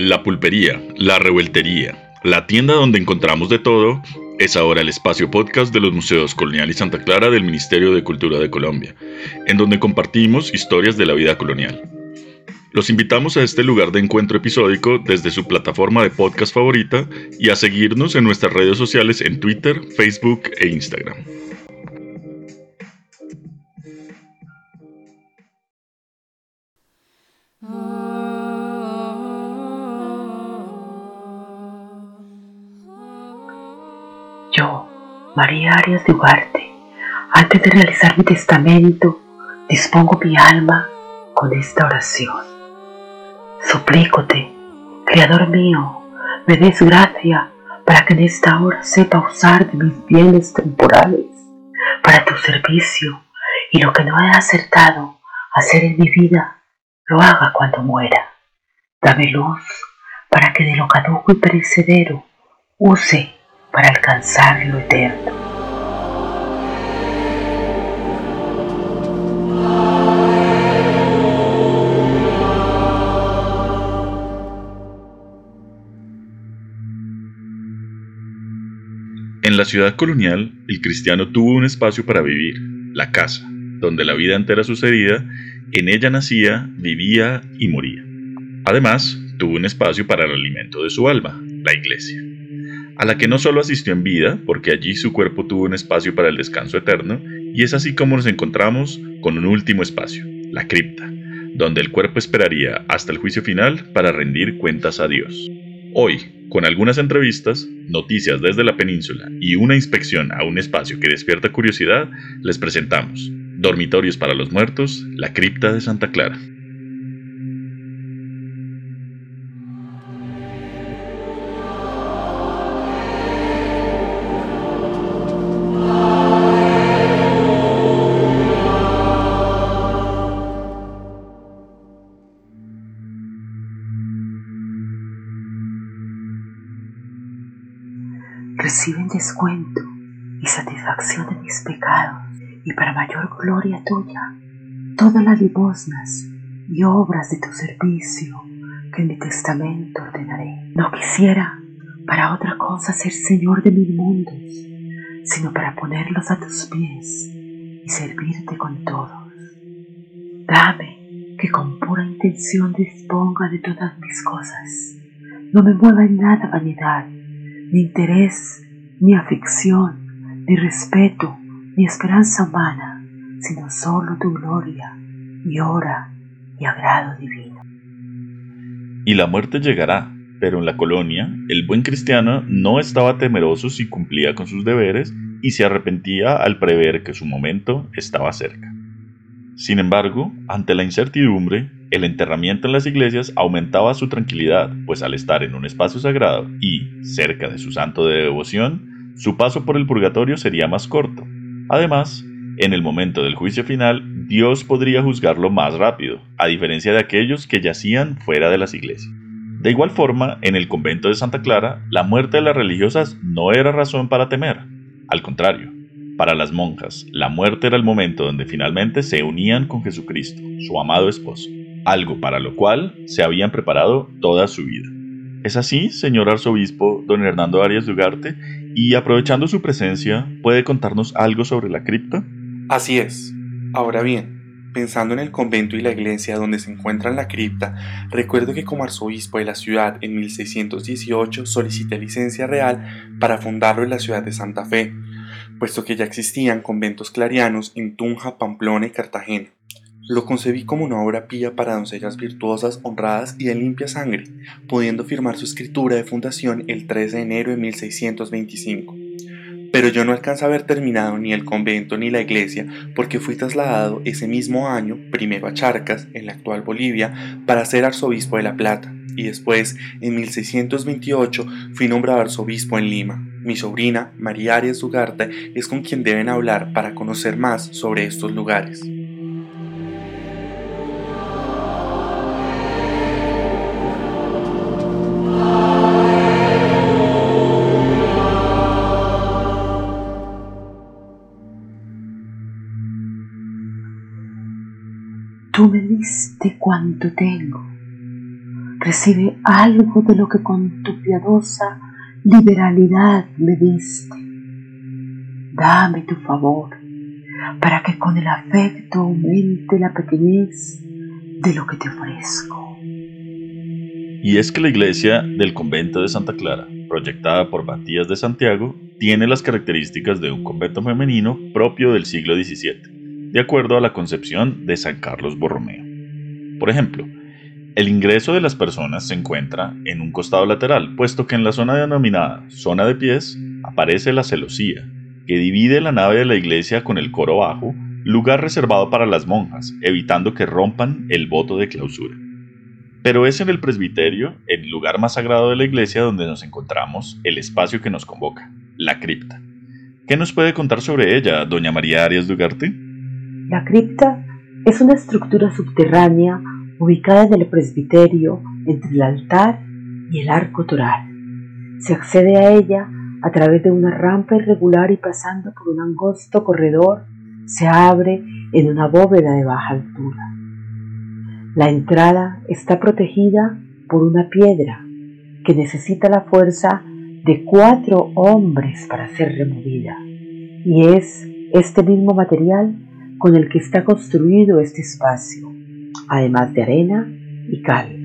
La pulpería, la revueltería, la tienda donde encontramos de todo, es ahora el espacio podcast de los Museos Colonial y Santa Clara del Ministerio de Cultura de Colombia, en donde compartimos historias de la vida colonial. Los invitamos a este lugar de encuentro episódico desde su plataforma de podcast favorita y a seguirnos en nuestras redes sociales en Twitter, Facebook e Instagram. María Arias de Ugarte, antes de realizar mi testamento, dispongo mi alma con esta oración. Suplícote, Creador mío, me des gracia para que en esta hora sepa usar de mis bienes temporales para tu servicio y lo que no he acertado hacer en mi vida, lo haga cuando muera. Dame luz para que de lo caduco y perecedero use para alcanzar lo eterno. En la ciudad colonial, el cristiano tuvo un espacio para vivir, la casa, donde la vida entera sucedía, en ella nacía, vivía y moría. Además, tuvo un espacio para el alimento de su alma, la iglesia a la que no solo asistió en vida, porque allí su cuerpo tuvo un espacio para el descanso eterno, y es así como nos encontramos con un último espacio, la cripta, donde el cuerpo esperaría hasta el juicio final para rendir cuentas a Dios. Hoy, con algunas entrevistas, noticias desde la península y una inspección a un espacio que despierta curiosidad, les presentamos Dormitorios para los Muertos, la cripta de Santa Clara. Descuento y satisfacción de mis pecados, y para mayor gloria tuya, todas las limosnas y obras de tu servicio que en mi testamento ordenaré. No quisiera para otra cosa ser Señor de mil mundos, sino para ponerlos a tus pies y servirte con todos. Dame que con pura intención disponga de todas mis cosas. No me mueva en nada vanidad, ni interés, ni aflicción, ni respeto, ni esperanza humana, sino solo tu gloria y hora y agrado divino. Y la muerte llegará, pero en la colonia el buen cristiano no estaba temeroso si cumplía con sus deberes y se arrepentía al prever que su momento estaba cerca. Sin embargo, ante la incertidumbre, el enterramiento en las iglesias aumentaba su tranquilidad, pues al estar en un espacio sagrado y cerca de su santo de devoción, su paso por el purgatorio sería más corto. Además, en el momento del juicio final, Dios podría juzgarlo más rápido, a diferencia de aquellos que yacían fuera de las iglesias. De igual forma, en el convento de Santa Clara, la muerte de las religiosas no era razón para temer. Al contrario, para las monjas, la muerte era el momento donde finalmente se unían con Jesucristo, su amado esposo algo para lo cual se habían preparado toda su vida. ¿Es así, señor arzobispo don Hernando Arias de Ugarte? Y aprovechando su presencia, ¿puede contarnos algo sobre la cripta? Así es. Ahora bien, pensando en el convento y la iglesia donde se encuentra la cripta, recuerdo que como arzobispo de la ciudad en 1618 solicité licencia real para fundarlo en la ciudad de Santa Fe, puesto que ya existían conventos clarianos en Tunja, Pamplona y Cartagena. Lo concebí como una obra pía para doncellas virtuosas, honradas y de limpia sangre, pudiendo firmar su escritura de fundación el 3 de enero de 1625. Pero yo no alcanzo a haber terminado ni el convento ni la iglesia porque fui trasladado ese mismo año, primero a Charcas, en la actual Bolivia, para ser arzobispo de La Plata, y después, en 1628, fui nombrado arzobispo en Lima. Mi sobrina, María Arias Ugarte, es con quien deben hablar para conocer más sobre estos lugares. Tú me diste cuanto tengo, recibe algo de lo que con tu piadosa liberalidad me diste. Dame tu favor para que con el afecto aumente la pequeñez de lo que te ofrezco. Y es que la iglesia del convento de Santa Clara, proyectada por Matías de Santiago, tiene las características de un convento femenino propio del siglo XVII, de acuerdo a la concepción de San Carlos Borromeo. Por ejemplo, el ingreso de las personas se encuentra en un costado lateral, puesto que en la zona denominada zona de pies aparece la celosía, que divide la nave de la iglesia con el coro bajo, lugar reservado para las monjas, evitando que rompan el voto de clausura. Pero es en el presbiterio, el lugar más sagrado de la iglesia, donde nos encontramos el espacio que nos convoca, la cripta. ¿Qué nos puede contar sobre ella, doña María Arias Dugarte? La cripta es una estructura subterránea ubicada en el presbiterio entre el altar y el arco toral. Se accede a ella a través de una rampa irregular y pasando por un angosto corredor se abre en una bóveda de baja altura. La entrada está protegida por una piedra que necesita la fuerza de cuatro hombres para ser removida. Y es este mismo material con el que está construido este espacio además de arena y cal.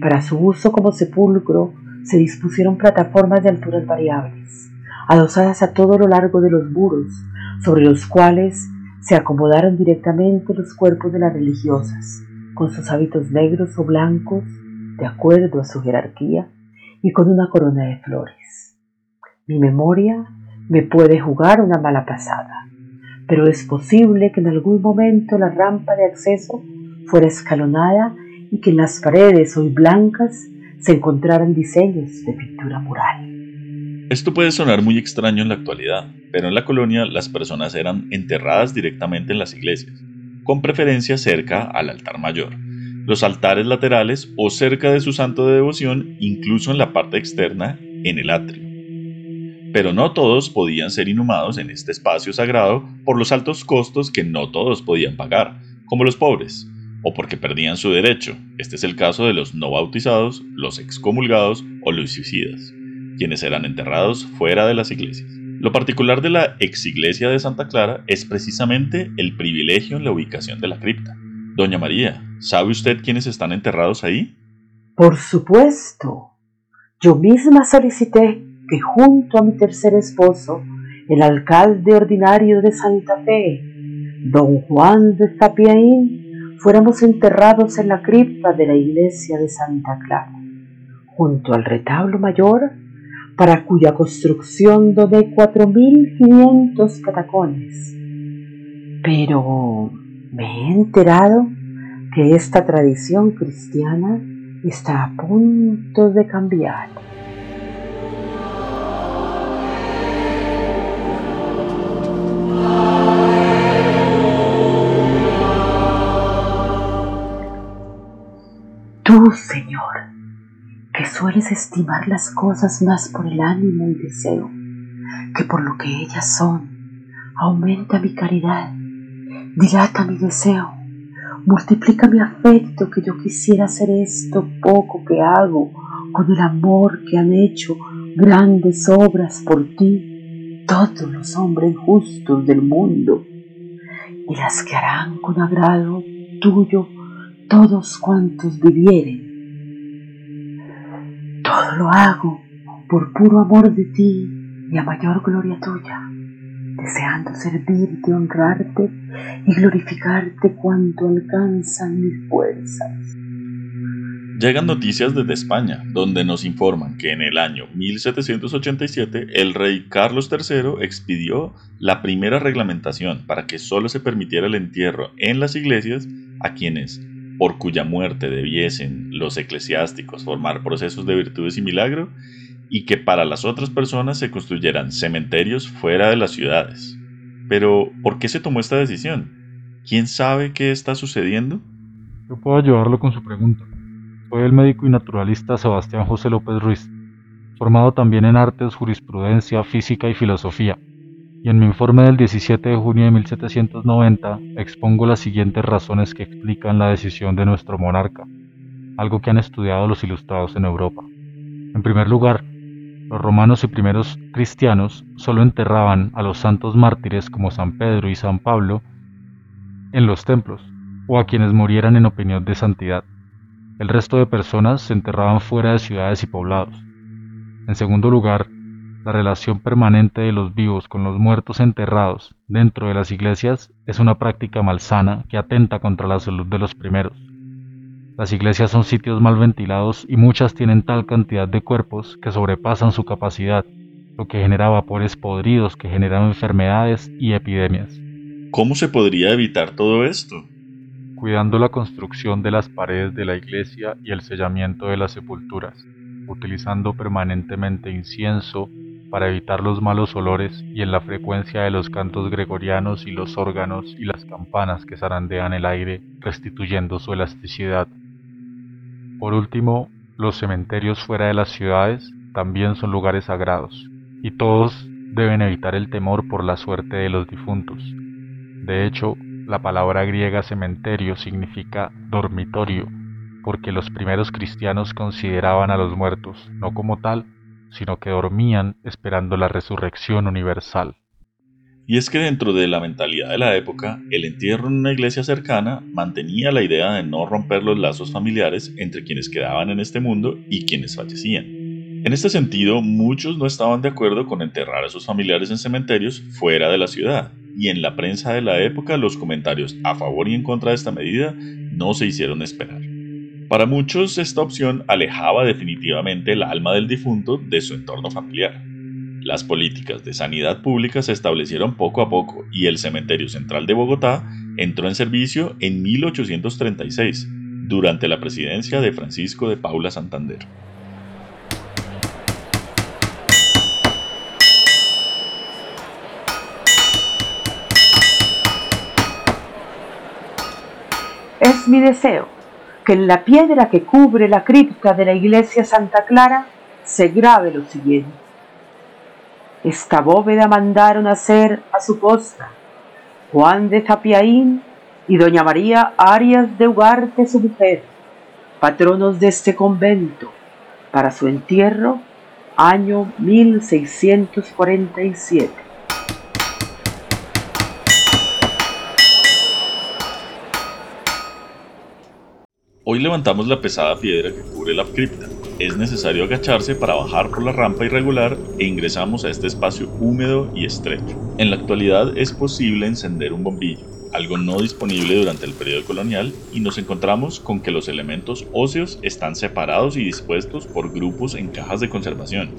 Para su uso como sepulcro se dispusieron plataformas de alturas variables, adosadas a todo lo largo de los muros, sobre los cuales se acomodaron directamente los cuerpos de las religiosas, con sus hábitos negros o blancos, de acuerdo a su jerarquía, y con una corona de flores. Mi memoria me puede jugar una mala pasada, pero es posible que en algún momento la rampa de acceso fuera escalonada y que en las paredes hoy blancas se encontraran diseños de pintura mural. Esto puede sonar muy extraño en la actualidad, pero en la colonia las personas eran enterradas directamente en las iglesias, con preferencia cerca al altar mayor, los altares laterales o cerca de su santo de devoción, incluso en la parte externa, en el atrio. Pero no todos podían ser inhumados en este espacio sagrado por los altos costos que no todos podían pagar, como los pobres, o porque perdían su derecho. Este es el caso de los no bautizados, los excomulgados o los suicidas, quienes eran enterrados fuera de las iglesias. Lo particular de la exiglesia de Santa Clara es precisamente el privilegio en la ubicación de la cripta. Doña María, ¿sabe usted quiénes están enterrados ahí? Por supuesto. Yo misma solicité que junto a mi tercer esposo, el alcalde ordinario de Santa Fe, don Juan de Zapiaín, fuéramos enterrados en la cripta de la iglesia de Santa Clara, junto al retablo mayor, para cuya construcción doné 4.500 catacones. Pero me he enterado que esta tradición cristiana está a punto de cambiar. Tú, Señor, que sueles estimar las cosas más por el ánimo y deseo que por lo que ellas son, aumenta mi caridad, dilata mi deseo, multiplica mi afecto que yo quisiera hacer esto poco que hago con el amor que han hecho grandes obras por ti todos los hombres justos del mundo y las que harán con agrado tuyo todos cuantos vivieren. Todo lo hago por puro amor de ti y a mayor gloria tuya, deseando servirte, honrarte y glorificarte cuanto alcanzan mis fuerzas. Llegan noticias desde España, donde nos informan que en el año 1787 el rey Carlos III expidió la primera reglamentación para que solo se permitiera el entierro en las iglesias a quienes por cuya muerte debiesen los eclesiásticos formar procesos de virtudes y milagro, y que para las otras personas se construyeran cementerios fuera de las ciudades. Pero, ¿por qué se tomó esta decisión? ¿Quién sabe qué está sucediendo? Yo puedo ayudarlo con su pregunta. Soy el médico y naturalista Sebastián José López Ruiz, formado también en artes, jurisprudencia, física y filosofía y en mi informe del 17 de junio de 1790 expongo las siguientes razones que explican la decisión de nuestro monarca. algo que han estudiado los ilustrados en Europa. En primer lugar, los romanos y primeros cristianos solo enterraban a los santos mártires como San Pedro y San Pablo en los templos, o a quienes murieran en opinión de santidad. El resto de personas se enterraban fuera de ciudades y poblados. En segundo lugar, la relación permanente de los vivos con los muertos enterrados dentro de las iglesias es una práctica malsana que atenta contra la salud de los primeros. Las iglesias son sitios mal ventilados y muchas tienen tal cantidad de cuerpos que sobrepasan su capacidad, lo que genera vapores podridos que generan enfermedades y epidemias. ¿Cómo se podría evitar todo esto? Cuidando la construcción de las paredes de la iglesia y el sellamiento de las sepulturas, utilizando permanentemente incienso, para evitar los malos olores y en la frecuencia de los cantos gregorianos y los órganos y las campanas que zarandean el aire, restituyendo su elasticidad. Por último, los cementerios fuera de las ciudades también son lugares sagrados, y todos deben evitar el temor por la suerte de los difuntos. De hecho, la palabra griega cementerio significa dormitorio, porque los primeros cristianos consideraban a los muertos no como tal, sino que dormían esperando la resurrección universal. Y es que dentro de la mentalidad de la época, el entierro en una iglesia cercana mantenía la idea de no romper los lazos familiares entre quienes quedaban en este mundo y quienes fallecían. En este sentido, muchos no estaban de acuerdo con enterrar a sus familiares en cementerios fuera de la ciudad, y en la prensa de la época los comentarios a favor y en contra de esta medida no se hicieron esperar. Para muchos esta opción alejaba definitivamente el alma del difunto de su entorno familiar. Las políticas de sanidad pública se establecieron poco a poco y el Cementerio Central de Bogotá entró en servicio en 1836, durante la presidencia de Francisco de Paula Santander. Es mi deseo que en la piedra que cubre la cripta de la iglesia Santa Clara se grabe lo siguiente. Esta bóveda mandaron hacer a su costa Juan de Zapiaín y doña María Arias de Ugarte, su mujer, patronos de este convento, para su entierro año 1647. Hoy levantamos la pesada piedra que cubre la cripta. Es necesario agacharse para bajar por la rampa irregular e ingresamos a este espacio húmedo y estrecho. En la actualidad es posible encender un bombillo, algo no disponible durante el periodo colonial, y nos encontramos con que los elementos óseos están separados y dispuestos por grupos en cajas de conservación.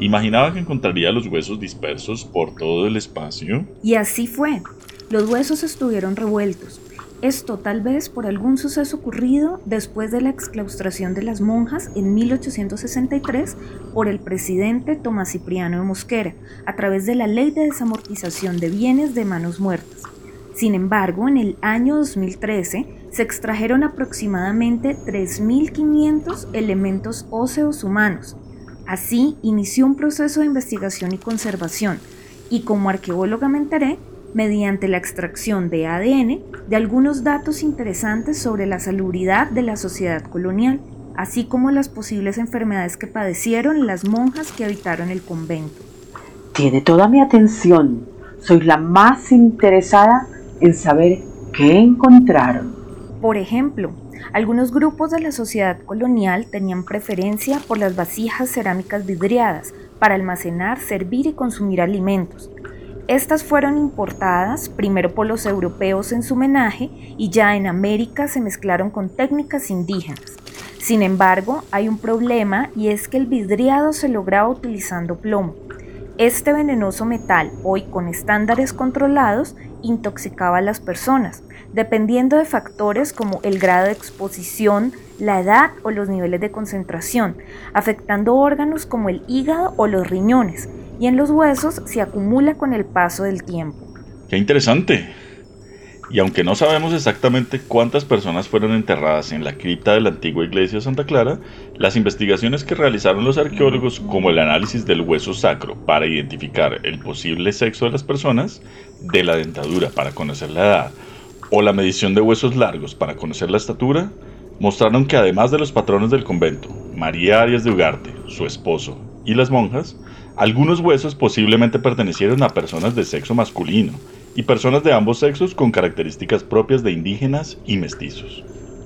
Imaginaba que encontraría los huesos dispersos por todo el espacio. Y así fue. Los huesos estuvieron revueltos, esto tal vez por algún suceso ocurrido después de la exclaustración de las monjas en 1863 por el presidente Tomás Cipriano de Mosquera a través de la Ley de Desamortización de Bienes de Manos Muertas. Sin embargo, en el año 2013 se extrajeron aproximadamente 3.500 elementos óseos humanos. Así inició un proceso de investigación y conservación, y como arqueóloga me enteré mediante la extracción de ADN de algunos datos interesantes sobre la salubridad de la sociedad colonial, así como las posibles enfermedades que padecieron las monjas que habitaron el convento. Tiene toda mi atención. Soy la más interesada en saber qué encontraron. Por ejemplo, algunos grupos de la sociedad colonial tenían preferencia por las vasijas cerámicas vidriadas para almacenar, servir y consumir alimentos, estas fueron importadas primero por los europeos en su menaje y ya en América se mezclaron con técnicas indígenas. Sin embargo, hay un problema y es que el vidriado se lograba utilizando plomo. Este venenoso metal, hoy con estándares controlados, intoxicaba a las personas, dependiendo de factores como el grado de exposición, la edad o los niveles de concentración, afectando órganos como el hígado o los riñones, y en los huesos se acumula con el paso del tiempo. ¡Qué interesante! Y aunque no sabemos exactamente cuántas personas fueron enterradas en la cripta de la antigua iglesia de Santa Clara, las investigaciones que realizaron los arqueólogos, como el análisis del hueso sacro para identificar el posible sexo de las personas, de la dentadura para conocer la edad, o la medición de huesos largos para conocer la estatura, mostraron que además de los patronos del convento, María Arias de Ugarte, su esposo, y las monjas, algunos huesos posiblemente pertenecieron a personas de sexo masculino y personas de ambos sexos con características propias de indígenas y mestizos.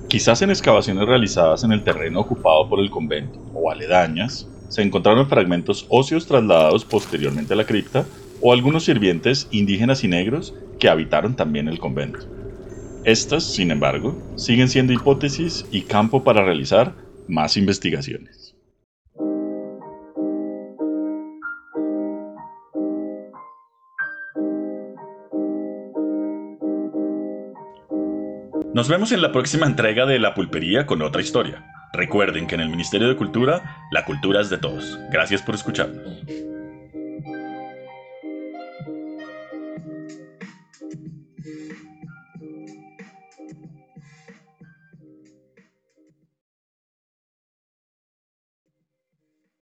Quizás en excavaciones realizadas en el terreno ocupado por el convento o aledañas, se encontraron fragmentos óseos trasladados posteriormente a la cripta o algunos sirvientes indígenas y negros que habitaron también el convento. Estas, sin embargo, siguen siendo hipótesis y campo para realizar más investigaciones. Nos vemos en la próxima entrega de La Pulpería con otra historia. Recuerden que en el Ministerio de Cultura, la cultura es de todos. Gracias por escucharnos.